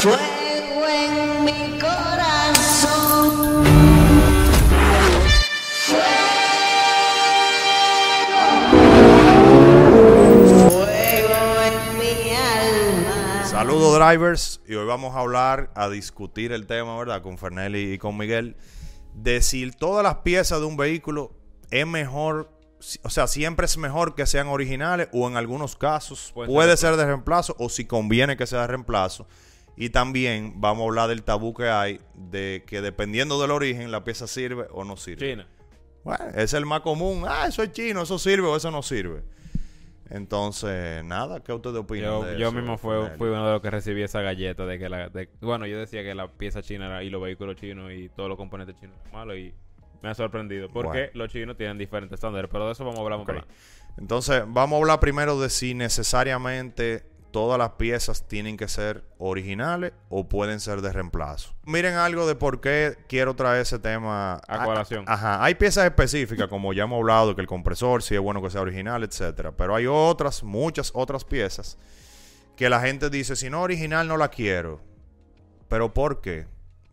Fuego en mi corazón. Fuego en mi alma. Saludos drivers y hoy vamos a hablar, a discutir el tema, ¿verdad? Con Fernelli y con Miguel, de si todas las piezas de un vehículo es mejor, o sea, siempre es mejor que sean originales o en algunos casos Puede puede, ser de reemplazo o si conviene que sea de reemplazo. Y también vamos a hablar del tabú que hay de que dependiendo del origen la pieza sirve o no sirve. China. Bueno, es el más común. Ah, eso es chino, eso sirve o eso no sirve. Entonces, nada, ¿qué ustedes opinan? Yo, de yo eso, mismo fui, Fernelli? fui uno de los que recibí esa galleta de que la... de- bueno, yo decía que la pieza china era, y los vehículos chinos y todos los componentes chinos eran malos y me ha sorprendido. Porque Bueno. los chinos tienen diferentes estándares, pero de eso vamos a hablar más Ok. para adelante. Entonces, vamos a hablar primero de si necesariamente todas las piezas tienen que ser originales o pueden ser de reemplazo. Miren algo de por qué quiero traer ese tema A colación. Ajá, hay piezas específicas, como ya hemos hablado, que el compresor sí es bueno que sea original, etcétera. Pero hay otras, muchas otras piezas que la gente dice, si no original no la quiero. ¿Pero por qué?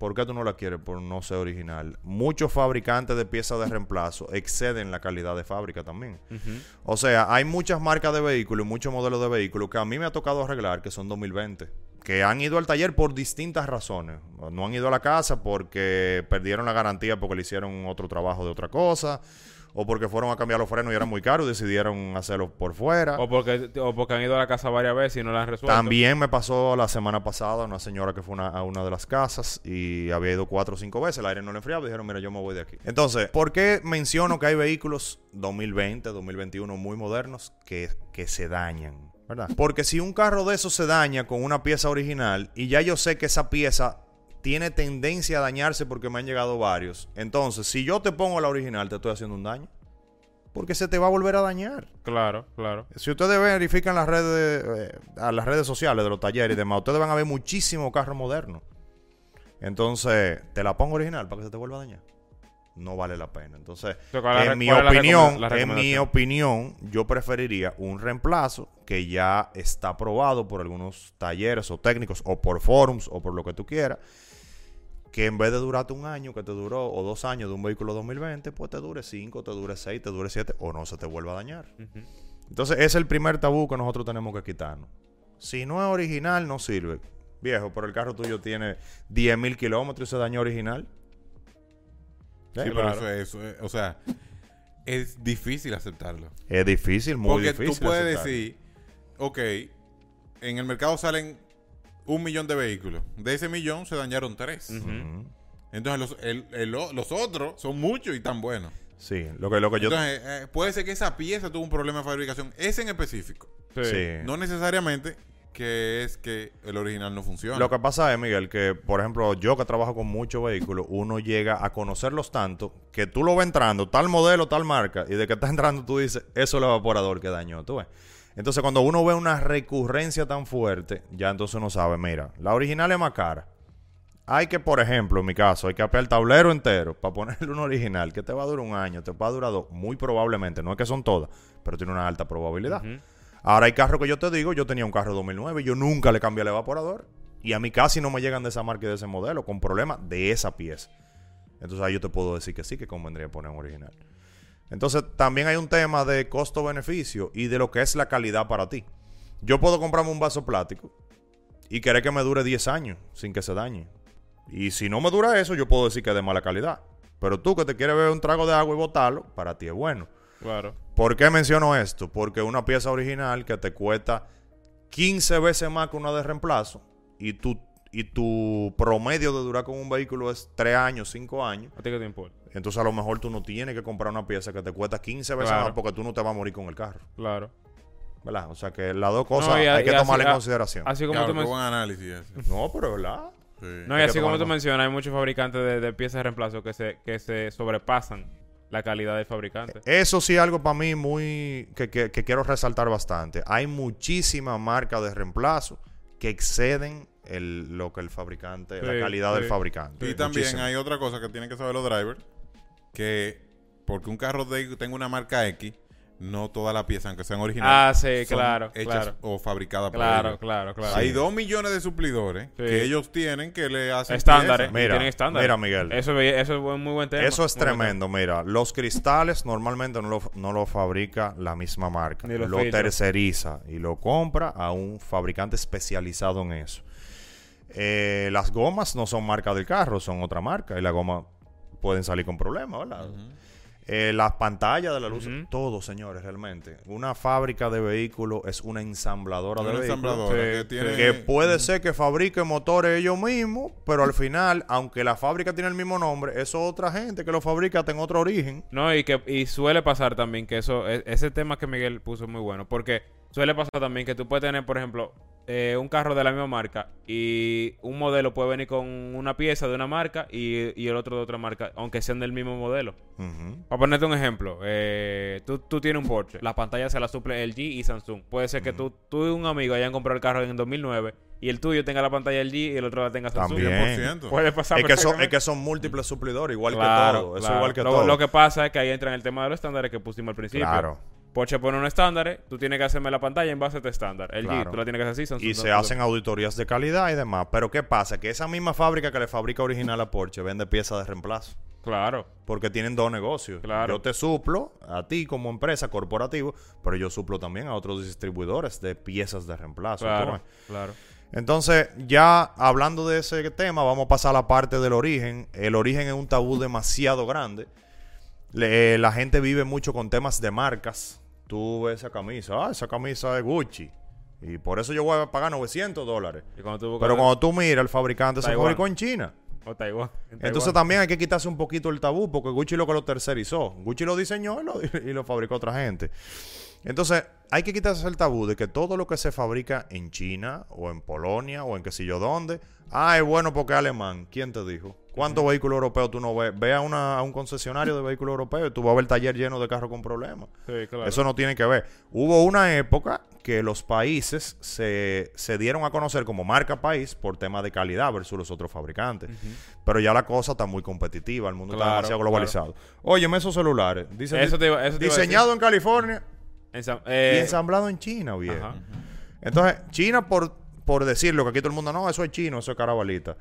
¿Por qué tú no la quieres? Por no ser original. Muchos fabricantes de piezas de reemplazo exceden la calidad de fábrica también. O sea, hay muchas marcas de vehículos y muchos modelos de vehículos que a mí me ha tocado arreglar que son 2020. Que han ido al taller por distintas razones. No han ido a la casa porque perdieron la garantía porque le hicieron otro trabajo de otra cosa. O porque fueron a cambiar los frenos y eran muy caros y decidieron hacerlo por fuera. O porque, o porque han ido a la casa varias veces y no la han resuelto. También me pasó la semana pasada una señora que fue una- a una de las casas y había ido cuatro o cinco veces, el aire no le enfriaba, dijeron, mira, yo me voy de aquí. Entonces, ¿por qué menciono que hay vehículos 2020, 2021 muy modernos que, que se dañan? ¿Verdad? Porque si un carro de esos se daña con una pieza original y ya yo sé que esa pieza tiene tendencia a dañarse porque me han llegado varios, entonces si yo te pongo la original te estoy haciendo un daño. Porque se te va a volver a dañar. Claro, claro. Si ustedes verifican las redes, eh, a las redes sociales de los talleres y demás, ustedes van a ver muchísimo carro moderno. Entonces, te la pongo original para que se te vuelva a dañar. No vale la pena. Entonces, So, ¿cuál es la en mi opinión, en mi opinión, yo preferiría un reemplazo que ya está aprobado por algunos talleres o técnicos o por forums o por lo que tú quieras. Que en vez de durarte un año que te duró o dos años de un vehículo 2020, pues te dure cinco, te dure seis, te dure siete o no se te vuelva a dañar. Entonces, ese es el primer tabú que nosotros tenemos que quitarnos. Si no es original, no sirve. Viejo, pero el carro tuyo tiene 10.000 kilómetros y se dañó original. Sí, ¿Eh? pero claro. eso es, eso es- o sea, es difícil aceptarlo. Es difícil, muy Porque difícil. tú puedes aceptarlo. decir, ok, en el mercado salen un millón de vehículos. De ese millón se dañaron tres. Entonces los, el- el- los otros son muchos y tan buenos. Sí, lo que, lo que yo... Entonces eh, puede ser que esa pieza tuvo un problema de fabricación. Ese en específico. Sí. sí. No necesariamente que es que el original no funciona. Lo que pasa es, Miguel, que por ejemplo, yo que trabajo con muchos vehículos, uno llega a conocerlos tanto que tú lo ves entrando, tal modelo, tal marca, y de que está entrando tú dices, eso es el evaporador que dañó, tú ves. Entonces, cuando uno ve una recurrencia tan fuerte, ya entonces uno sabe, mira, la original es más cara. Hay que, por ejemplo, en mi caso, hay que apear el tablero entero para ponerle un original que te va a durar un año, te va a durar dos, muy probablemente, no es que son todas, pero tiene una alta probabilidad. Ahora hay carros que yo te digo, yo tenía un carro 2009, yo nunca le cambié el evaporador. Y a mí casi no me llegan de esa marca y de ese modelo, con problemas de esa pieza. Entonces ahí yo te puedo decir que sí, que convendría poner un original. Entonces también hay un tema de costo-beneficio y de lo que es la calidad para ti. Yo puedo comprarme un vaso plástico y querer que me dure 10 años sin que se dañe. Y si no me dura eso, yo puedo decir que es de mala calidad. Pero tú que te quieres beber un trago de agua y botarlo, para ti es bueno. Claro. ¿Por qué menciono esto? Porque una pieza original que te cuesta 15 veces más que una de reemplazo y tu, y tu promedio de durar con un vehículo es 3 años, 5 años, ¿A ti qué te importa? entonces a lo mejor tú no tienes que comprar una pieza que te cuesta 15 veces Claro. más porque tú no te vas a morir con el carro. Claro. ¿Verdad? O sea que las dos cosas No, y a- hay que tomarlas en consideración. Así como Claro, tú buen análisis. No, pero ¿verdad? Sí. No, y así como tú en mencionas, hay muchos fabricantes de, de piezas de reemplazo que se, que se sobrepasan la calidad del fabricante. Eso sí, algo para mí muy que, que- que quiero resaltar bastante. Hay muchísimas marcas de reemplazo que exceden el, lo que el fabricante, la Sí, calidad del fabricante. Y también Muchísimo. hay otra cosa que tienen que saber los drivers, que porque un carro de- tenga una marca X, no todas las piezas, aunque sean originales, Ah, sí, son claro, hechas claro. o fabricadas por Claro, ellos. claro, claro. Hay dos millones de suplidores Sí. que ellos tienen que le hacen estándares. Mira, tienen estándares. mira, Miguel. Eso, eso es muy buen tema. Eso es muy tremendo, mira. Los cristales normalmente no lo, no lo fabrica la misma marca. Ni los lo filtros. terceriza y lo compra a un fabricante especializado en eso. Eh, las gomas no son marca del carro, son otra marca. Y las gomas pueden salir con problemas, ¿verdad? Eh, las pantallas de la luz, todo, señores, realmente. Una fábrica de vehículos es una ensambladora de Una vehículos. ensambladora Sí, que sí. tiene... Que puede ser que fabrique motores ellos mismos, pero al final, aunque la fábrica tiene el mismo nombre, eso es otra gente que lo fabrica en otro origen. No, y que y suele pasar también que eso, e- ese tema que Miguel puso es muy bueno, porque suele pasar también que tú puedes tener, por ejemplo, eh, un carro de la misma marca y un modelo puede venir con una pieza de una marca y, y el otro de otra marca, aunque sean del mismo modelo. Ujú. Para ponerte un ejemplo, eh, tú, tú tienes un Porsche, la pantalla se la suple LG y Samsung. Puede ser que tú, tú y un amigo hayan comprado el carro en 2009 y el tuyo tenga la pantalla LG y el otro la tenga Samsung. También. 100%. Puede pasar Es que, son, perfectamente. es que son múltiples suplidores, igual Claro, que todo. Eso claro. igual que lo, todo. lo que pasa es que ahí entra en el tema de los estándares que pusimos al principio. Claro. Porsche pone un estándar, tú tienes que hacerme la pantalla en base a este estándar. El Claro. G, tú la tienes que hacer así. Samsung Y se hacen auditorías de calidad y demás. Pero ¿qué pasa? Que esa misma fábrica que le fabrica original a Porsche vende piezas de reemplazo. Claro. Porque tienen dos negocios. Claro. Yo te suplo a ti como empresa corporativo, pero yo suplo también a otros distribuidores de piezas de reemplazo. Claro. Entonces, ya hablando de ese tema, vamos a pasar a la parte del origen. El origen es un tabú demasiado grande. Le- la gente vive mucho con temas de marcas. Tú ves esa camisa, ah, esa camisa es Gucci. Y por eso yo voy a pagar 900 dólares. Cuando Pero cuando tú miras, el fabricante se fabricó en China. O Taiwán. en Entonces también hay que quitarse un poquito el tabú porque Gucci lo que lo tercerizó. Gucci lo diseñó y lo, y lo fabricó otra gente. Entonces hay que quitarse el tabú de que todo lo que se fabrica en China o en Polonia o en qué sé yo dónde, ah, es bueno porque es alemán. ¿Quién te dijo? ¿Cuántos vehículos europeos tú no ves? Ve a, una- a un concesionario de vehículos europeos y tú vas a ver el taller lleno de carros con problemas. Sí, claro. Eso no tiene que ver. Hubo una época que los países se, se dieron a conocer como marca país por tema de calidad versus los otros fabricantes. Pero ya la cosa está muy competitiva, el mundo está Claro, demasiado globalizado. Óyeme, esos celulares, dicen Eso te te diseñado en California Ensam- y eh, ensamblado en China, viejo. ajá. Entonces, China, por, por decirlo, que aquí todo el mundo, no, eso es chino, eso es carabalita.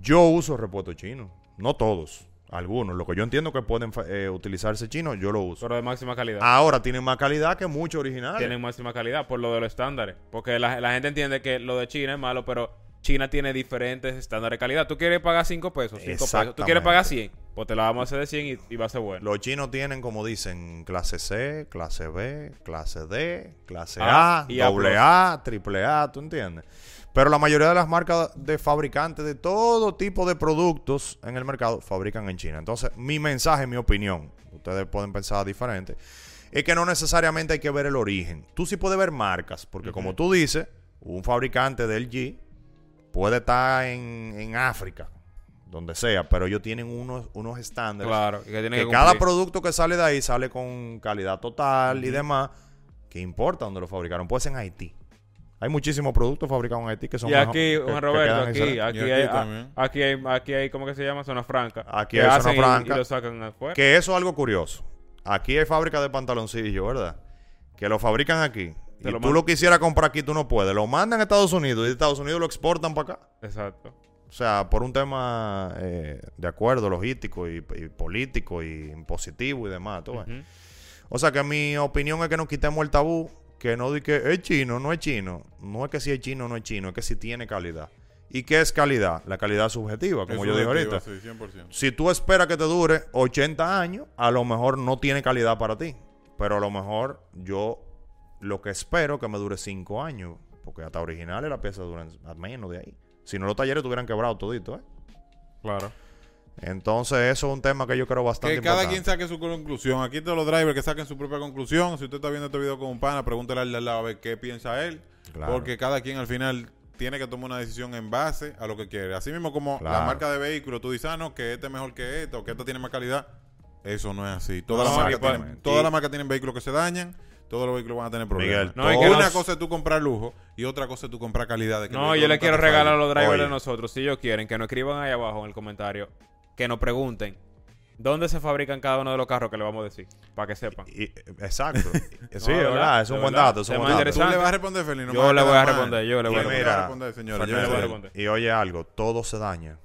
Yo uso repuesto chino. No todos, algunos. Lo que yo entiendo que pueden eh, utilizarse chino, yo lo uso. Pero de máxima calidad. Ahora tienen más calidad que muchos originales. Tienen máxima calidad por lo de los estándares. Porque la, la gente entiende que lo de China es malo, pero China tiene diferentes estándares de calidad. Tú quieres pagar 5 pesos, 5 pesos. Tú quieres pagar 100, pues te la vamos a hacer de 100 y, y va a ser bueno. Los chinos tienen, como dicen, clase C, clase B, clase D, clase A, A y A+. doble A, triple A, ¿tú entiendes? Pero la mayoría de las marcas de fabricantes de todo tipo de productos en el mercado fabrican en China. Entonces, mi mensaje, mi opinión, ustedes pueden pensar diferente, es que no necesariamente hay que ver el origen. Tú sí puedes ver marcas, porque como tú dices, un fabricante del G puede estar en, en África, donde sea, pero ellos tienen unos, unos estándares Claro, que tiene que que cada producto que sale de ahí sale con calidad total y demás, que importa donde lo fabricaron. Puede ser en Haití. Hay muchísimos productos fabricados en Haití que son Y aquí, Juan que Roberto, aquí, aquí, Y aquí hay, a- aquí hay, aquí hay, ¿cómo que se llama? Zona franca. Aquí hay zona y- franca. Y, lo sacan afuera. Que eso es algo curioso. Aquí hay fábrica de pantaloncillos, ¿verdad? Que lo fabrican aquí. Te y lo tú lo quisieras comprar aquí, tú no puedes. Lo mandan a Estados Unidos y de Estados Unidos lo exportan para acá. Exacto. O sea, por un tema eh, de acuerdo logístico y, y político y impositivo y demás. ¿tú ves? O sea que mi opinión es que nos quitemos el tabú, que no di que es chino, no es chino. No es que si es chino, no es chino, es que si tiene calidad. ¿Y qué es calidad? La calidad subjetiva, como Es yo dije subjetivo, ahorita. Sí, 100%. Si tú esperas que te dure 80 años, a lo mejor no tiene calidad para ti. Pero a lo mejor yo lo que espero que me dure 5 años. Porque hasta originales las piezas duran menos de ahí. Si no, los talleres tuvieran quebrado todito, ¿eh? Claro. Entonces, eso es un tema que yo creo bastante Que cada importante. quien saque su conclusión. Aquí todos los drivers que saquen su propia conclusión. Si usted está viendo este video con un pana, pregúntele al de al lado a ver qué piensa él. Claro. Porque cada quien al final tiene que tomar una decisión en base a lo que quiere. Así mismo como Claro. la marca de vehículo, tú dices, ah, no, que este es mejor que este o que este tiene más calidad. Eso no es así. Todas No, las marcas exactamente. tienen, todas Y- las marcas tienen vehículos que se dañan. Todos los vehículos van a tener problemas. Miguel, No, que Una nos- cosa es tú comprar lujo y otra cosa es tú comprar calidad. de que No, yo le quiero regalar a los drivers Oye. de nosotros, si ellos quieren, que nos escriban ahí abajo en el comentario, que nos pregunten ¿Dónde se fabrican cada uno de los carros que le vamos a decir? Para que sepan. Y- exacto. sí, verdad, verdad, es un buen dato, es un buen dato. Tú le vas a responder, Felino. Yo le voy a responder, yo le voy a mira, responder, señora. Yo le voy a responder. Y oye algo, todo se daña.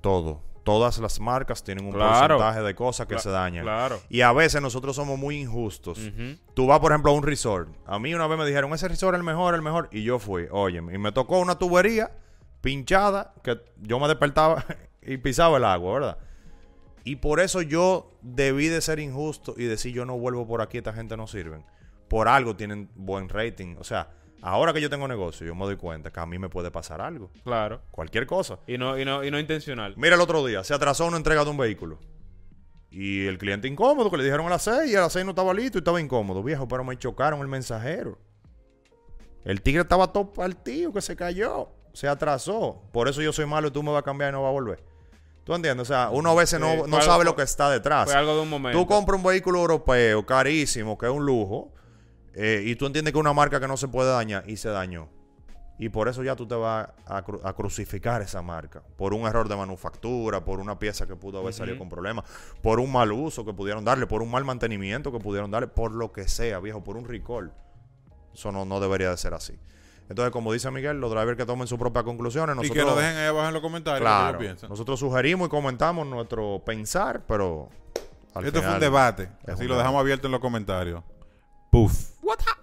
Todo. Todas las marcas tienen un Claro. porcentaje de cosas que se dañan. Claro. Y a veces nosotros somos muy injustos. Tú vas, por ejemplo, a un resort. A mí una vez me dijeron, ese resort es el mejor, el mejor. Y yo fui, oye, y me tocó una tubería pinchada que yo me despertaba y pisaba el agua, ¿verdad? Y por eso yo debí de ser injusto y decir, yo no vuelvo por aquí, esta gente no sirven. Por algo tienen buen rating. O sea, ahora que yo tengo negocio, yo me doy cuenta que a mí me puede pasar algo. Claro. Cualquier cosa. Y no, y no, y no intencional. Mira el otro día, se atrasó una entrega de un vehículo. Y el cliente incómodo, que le dijeron a las 6 y a las 6 no estaba listo y estaba incómodo. Viejo, pero me chocaron el mensajero. El tigre estaba todo partido, que se cayó. Se atrasó. Por eso yo soy malo y tú me vas a cambiar y no vas a volver. ¿Tú entiendes? O sea, uno a veces Sí, no, no algo- sabe lo que está detrás. Fue algo de un momento. Tú compras un vehículo europeo carísimo, que es un lujo, eh, y tú entiendes que una marca que no se puede dañar y se dañó. Y por eso ya tú te vas a, cru- a crucificar esa marca. Por un error de manufactura, por una pieza que pudo haber salido con problemas, por un mal uso que pudieron darle, por un mal mantenimiento que pudieron darle, por lo que sea, viejo, por un recall. Eso no, no debería de ser así. Entonces, como dice Miguel, los drivers que tomen sus propias conclusiones, Y nosotros, que lo dejen ahí abajo en los comentarios claro, nosotros sugerimos y comentamos nuestro pensar, pero... al Esto fue un debate. es Así un lo dejamos abierto en los comentarios. Puf. 我操